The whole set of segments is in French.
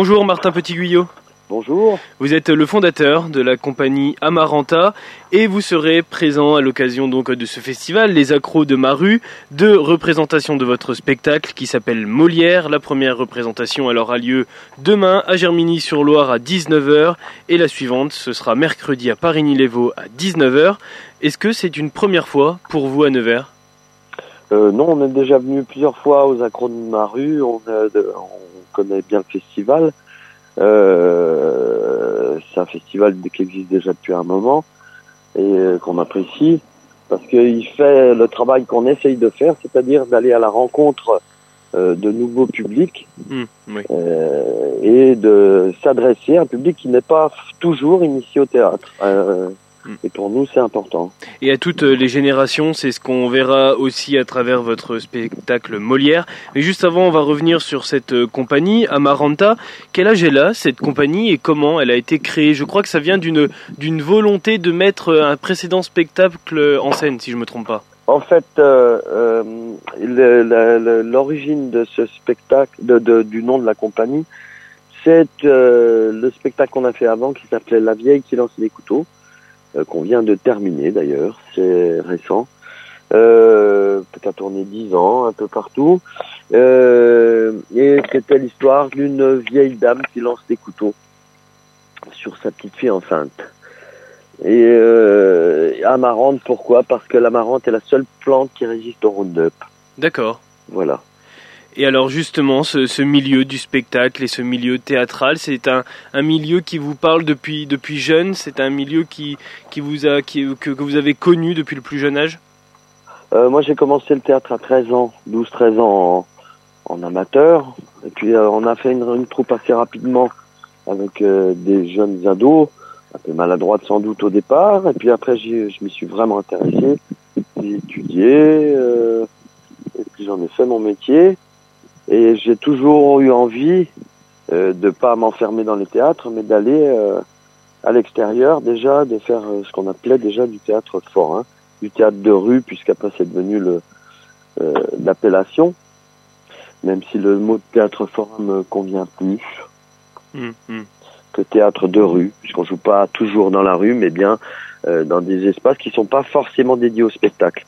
Bonjour Martin Petit-Guyot. Bonjour. Vous êtes le fondateur de la compagnie Amaranta et vous serez présent à l'occasion donc de ce festival Les Accros de Maru, de représentation de votre spectacle qui s'appelle Molière. La première représentation alors a lieu demain à Germigny-sur-Loire à 19h et la suivante ce sera mercredi à Parigny-les-Vaux à 19h. Est-ce que c'est une première fois pour vous à Nevers? Euh, Non, on est déjà venu plusieurs fois aux Accros de Maru, on, on connaît bien le festival. Euh, c'est un festival qui existe déjà depuis un moment et euh, qu'on apprécie parce qu'il fait le travail qu'on essaye de faire, c'est-à-dire d'aller à la rencontre euh, de nouveaux publics mmh, oui. euh, et de s'adresser à un public qui n'est pas toujours initié au théâtre. Euh, et pour nous, c'est important. Et à toutes les générations, c'est ce qu'on verra aussi à travers votre spectacle Molière. Mais juste avant, on va revenir sur cette compagnie, Amaranta. Quel âge est là, cette compagnie, et comment elle a été créée? Je crois que ça vient d'une d'une volonté de mettre un précédent spectacle en scène, si je me trompe pas. En fait, euh, euh, l'origine de ce spectacle, de, de, du nom de la compagnie, c'est euh, le spectacle qu'on a fait avant qui s'appelait La vieille qui lance les couteaux euh, qu'on vient de terminer d'ailleurs, c'est récent. Euh, peut-être tourné dix ans, un peu partout. Euh, et c'était l'histoire d'une vieille dame qui lance des couteaux sur sa petite fille enceinte. Et euh, amarante, pourquoi? Parce que l'amarante est la seule plante qui résiste au Roundup. D'accord. Voilà. Et alors justement, ce, ce, milieu du spectacle et ce milieu théâtral, c'est un, un, milieu qui vous parle depuis, depuis jeune? C'est un milieu qui, qui vous a, qui, que, que, vous avez connu depuis le plus jeune âge? Euh, Moi j'ai commencé le théâtre à 13 ans, 12-13 ans en, en, amateur. Et puis euh, on a fait une, une, troupe assez rapidement avec euh, des jeunes ados, un peu maladroites sans doute au départ. Et puis après je m'y suis vraiment intéressé, j'ai étudié, euh, et puis j'en ai fait mon métier. Et j'ai toujours eu envie euh, de pas m'enfermer dans les théâtres, mais d'aller euh, à l'extérieur déjà, de faire euh, ce qu'on appelait déjà du théâtre fort, hein, du théâtre de rue, puisqu'après c'est devenu le l'appellation, même si le mot théâtre fort me convient plus mmh, mmh. que théâtre de rue, puisqu'on joue pas toujours dans la rue, mais bien dans des espaces qui sont pas forcément dédiés au spectacle.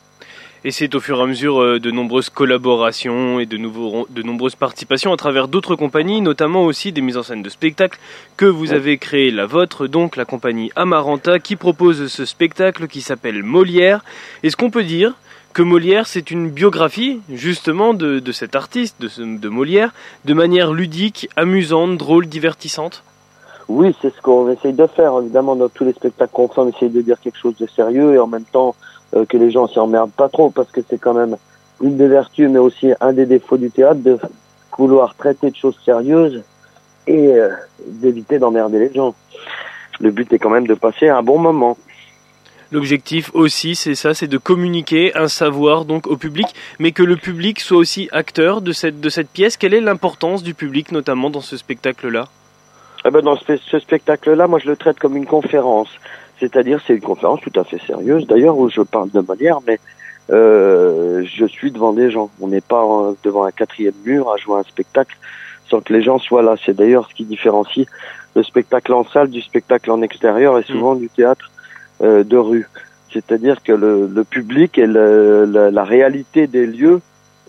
Et c'est au fur et à mesure de nombreuses collaborations et de, nouveaux, de nombreuses participations à travers d'autres compagnies, notamment aussi des mises en scène de spectacles, que vous avez créé la vôtre, donc la compagnie Amaranta, qui propose ce spectacle qui s'appelle Molière. Est-ce qu'on peut dire que Molière, c'est une biographie justement de, de cet artiste, de, de Molière, de manière ludique, amusante, drôle, divertissante? Oui, c'est ce qu'on essaye de faire. Évidemment, dans tous les spectacles qu'on fait, on essaye de dire quelque chose de sérieux et en même temps euh, que les gens s'y emmerdent pas trop parce que c'est quand même une des vertus mais aussi un des défauts du théâtre de vouloir traiter de choses sérieuses et euh, d'éviter d'emmerder les gens. Le but est quand même de passer un bon moment. L'objectif aussi, c'est ça, c'est de communiquer un savoir donc au public, mais que le public soit aussi acteur de cette, de cette pièce. Quelle est l'importance du public, notamment dans ce spectacle-là? Eh ben Dans ce, ce spectacle-là, moi je le traite comme une conférence. C'est-à-dire, c'est une conférence tout à fait sérieuse, d'ailleurs, où je parle de Molière, mais euh, je suis devant des gens. On n'est pas en, devant un quatrième mur à jouer un spectacle sans que les gens soient là. C'est d'ailleurs ce qui différencie le spectacle en salle du spectacle en extérieur et souvent mmh. du théâtre euh, de rue. C'est-à-dire que le, le, public et le, la, la, réalité des lieux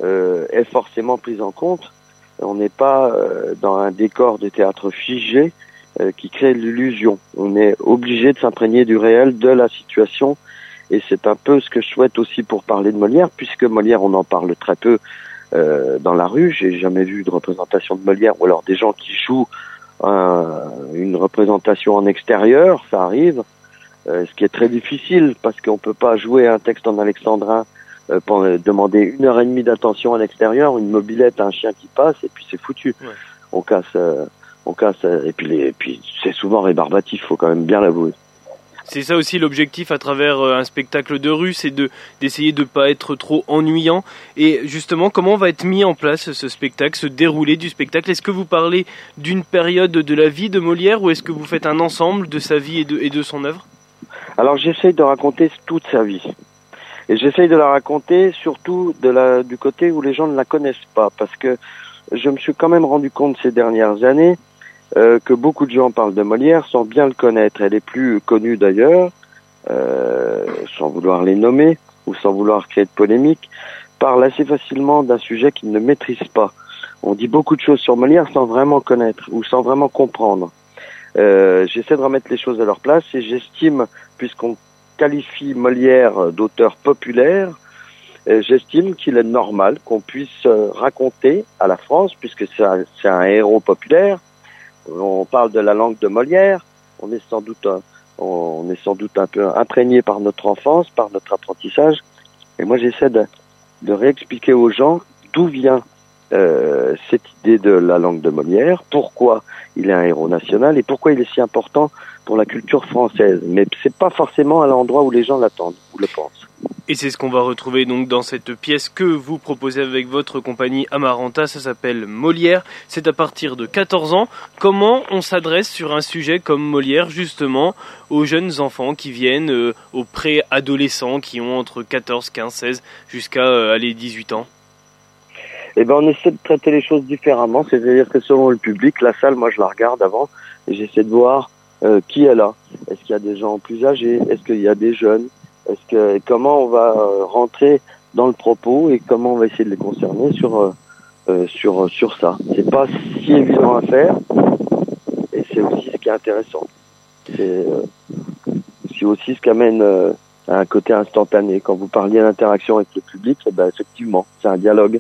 euh, est forcément prise en compte. On n'est pas euh, dans un décor de théâtre figé, euh, qui crée l'illusion. On est obligé de s'imprégner du réel, de la situation, et c'est un peu ce que je souhaite aussi pour parler de Molière, puisque Molière, on en parle très peu euh, dans la rue. J'ai jamais vu de représentation de Molière, ou alors des gens qui jouent un, une représentation en extérieur, ça arrive, euh, ce qui est très difficile, parce qu'on peut pas jouer un texte en alexandrin euh, pour demander une heure et demie d'attention à l'extérieur, une mobilette, un chien qui passe, et puis c'est foutu. Ouais. On casse on casse et puis les, et puis c'est souvent rébarbatif, faut quand même bien l'avouer. C'est ça aussi l'objectif à travers un spectacle de rue, c'est de d'essayer de pas être trop ennuyant. Et justement, comment va être mis en place ce spectacle, ce déroulé du spectacle? Est-ce que vous parlez d'une période de la vie de Molière ou est-ce que vous faites un ensemble de sa vie et de, et de son œuvre? Alors j'essaye de raconter toute sa vie. Et j'essaye de la raconter surtout de la, du côté où les gens ne la connaissent pas, parce que je me suis quand même rendu compte ces dernières années euh, que beaucoup de gens parlent de Molière sans bien le connaître. Elle est plus connue d'ailleurs, euh, sans vouloir les nommer ou sans vouloir créer de polémique, parle assez facilement d'un sujet qu'ils ne maîtrisent pas. On dit beaucoup de choses sur Molière sans vraiment connaître ou sans vraiment comprendre. Euh, J'essaie de remettre les choses à leur place et j'estime, puisqu'on qualifie Molière d'auteur populaire, euh, j'estime qu'il est normal qu'on puisse euh, raconter à la France, puisque c'est un, héros populaire, on parle de la langue de Molière, on est sans doute un, on est sans doute un peu imprégné par notre enfance, par notre apprentissage, et moi j'essaie de, de réexpliquer aux gens d'où vient euh, cette idée de la langue de Molière, pourquoi il est un héros national et pourquoi il est si important pour la culture française. Mais c'est pas forcément à l'endroit où les gens l'attendent ou le pensent. Et c'est ce qu'on va retrouver donc dans cette pièce que vous proposez avec votre compagnie Amaranta. Ça s'appelle Molière. C'est à partir de 14 ans. Comment on s'adresse sur un sujet comme Molière justement aux jeunes enfants qui viennent, euh, aux pré-adolescents qui ont entre 14, 15, 16 jusqu'à euh, aller 18 ans? Eh ben, on essaie de traiter les choses différemment. C'est-à-dire que selon le public, la salle, moi, je la regarde avant et j'essaie de voir euh, qui est là. Est-ce qu'il y a des gens plus âgés? Est-ce qu'il y a des jeunes? Est-ce que comment on va euh, rentrer dans le propos et comment on va essayer de les concerner sur euh, euh sur sur ça? C'est pas si évident à faire et c'est aussi ce qui est intéressant. C'est c'est aussi ce qui amène à un côté instantané. Quand vous parliez d'interaction avec le public, eh ben effectivement, c'est un dialogue.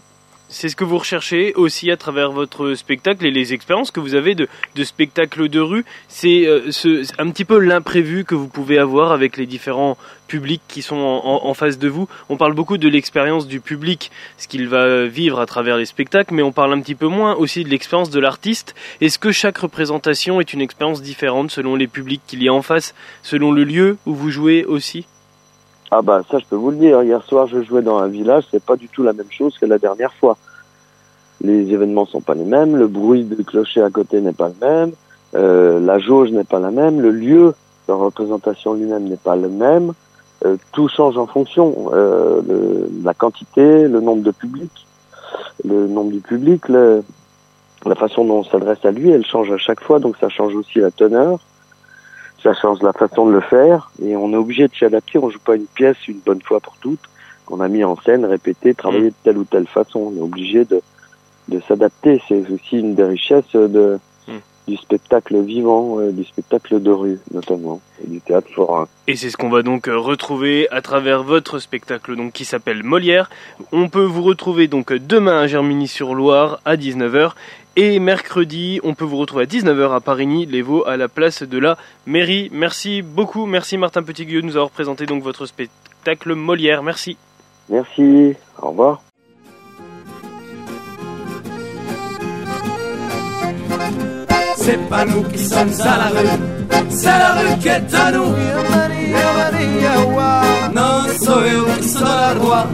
C'est ce que vous recherchez aussi à travers votre spectacle et les expériences que vous avez de, de spectacle de rue. C'est euh, un petit peu l'imprévu que vous pouvez avoir avec les différents publics qui sont en, en face de vous. On parle beaucoup de l'expérience du public, ce qu'il va vivre à travers les spectacles, mais on parle un petit peu moins aussi de l'expérience de l'artiste. Est-ce que chaque représentation est une expérience différente selon les publics qu'il y a en face, selon le lieu où vous jouez aussi? Ah bah ça je peux vous le dire. Hier soir je jouais dans un village, c'est pas du tout la même chose que la dernière fois. Les événements sont pas les mêmes, le bruit de clocher à côté n'est pas le même, euh, la jauge n'est pas la même, le lieu de représentation lui-même n'est pas le même. Euh, tout change en fonction. Euh, la quantité, le nombre de publics, le nombre du public, le, la façon dont on s'adresse à lui, elle change à chaque fois, donc ça change aussi la teneur ça change la façon de le faire et on est obligé de s'adapter. On joue pas une pièce une bonne fois pour toutes qu'on a mis en scène, répété, travaillé de telle ou telle façon. On est obligé de, de s'adapter. C'est aussi une des richesses de, mm. Du spectacle vivant, euh, du spectacle de rue notamment, et du théâtre forain. Et c'est ce qu'on va donc euh, retrouver à travers votre spectacle donc qui s'appelle Molière. On peut vous retrouver donc demain à Germigny-sur-Loire à 19h et mercredi, on peut vous retrouver à 19h à Parigny, les Vaux, à la place de la mairie. Merci beaucoup, merci Martin Petitgueux de nous avoir présenté donc votre spectacle Molière. Merci. Merci, au revoir. C'est pas nous qui sommes à la rue, c'est la rue qui est à nous. Non, sou eu que sou da rua,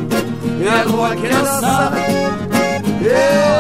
e a rua que não sabe. Yeah.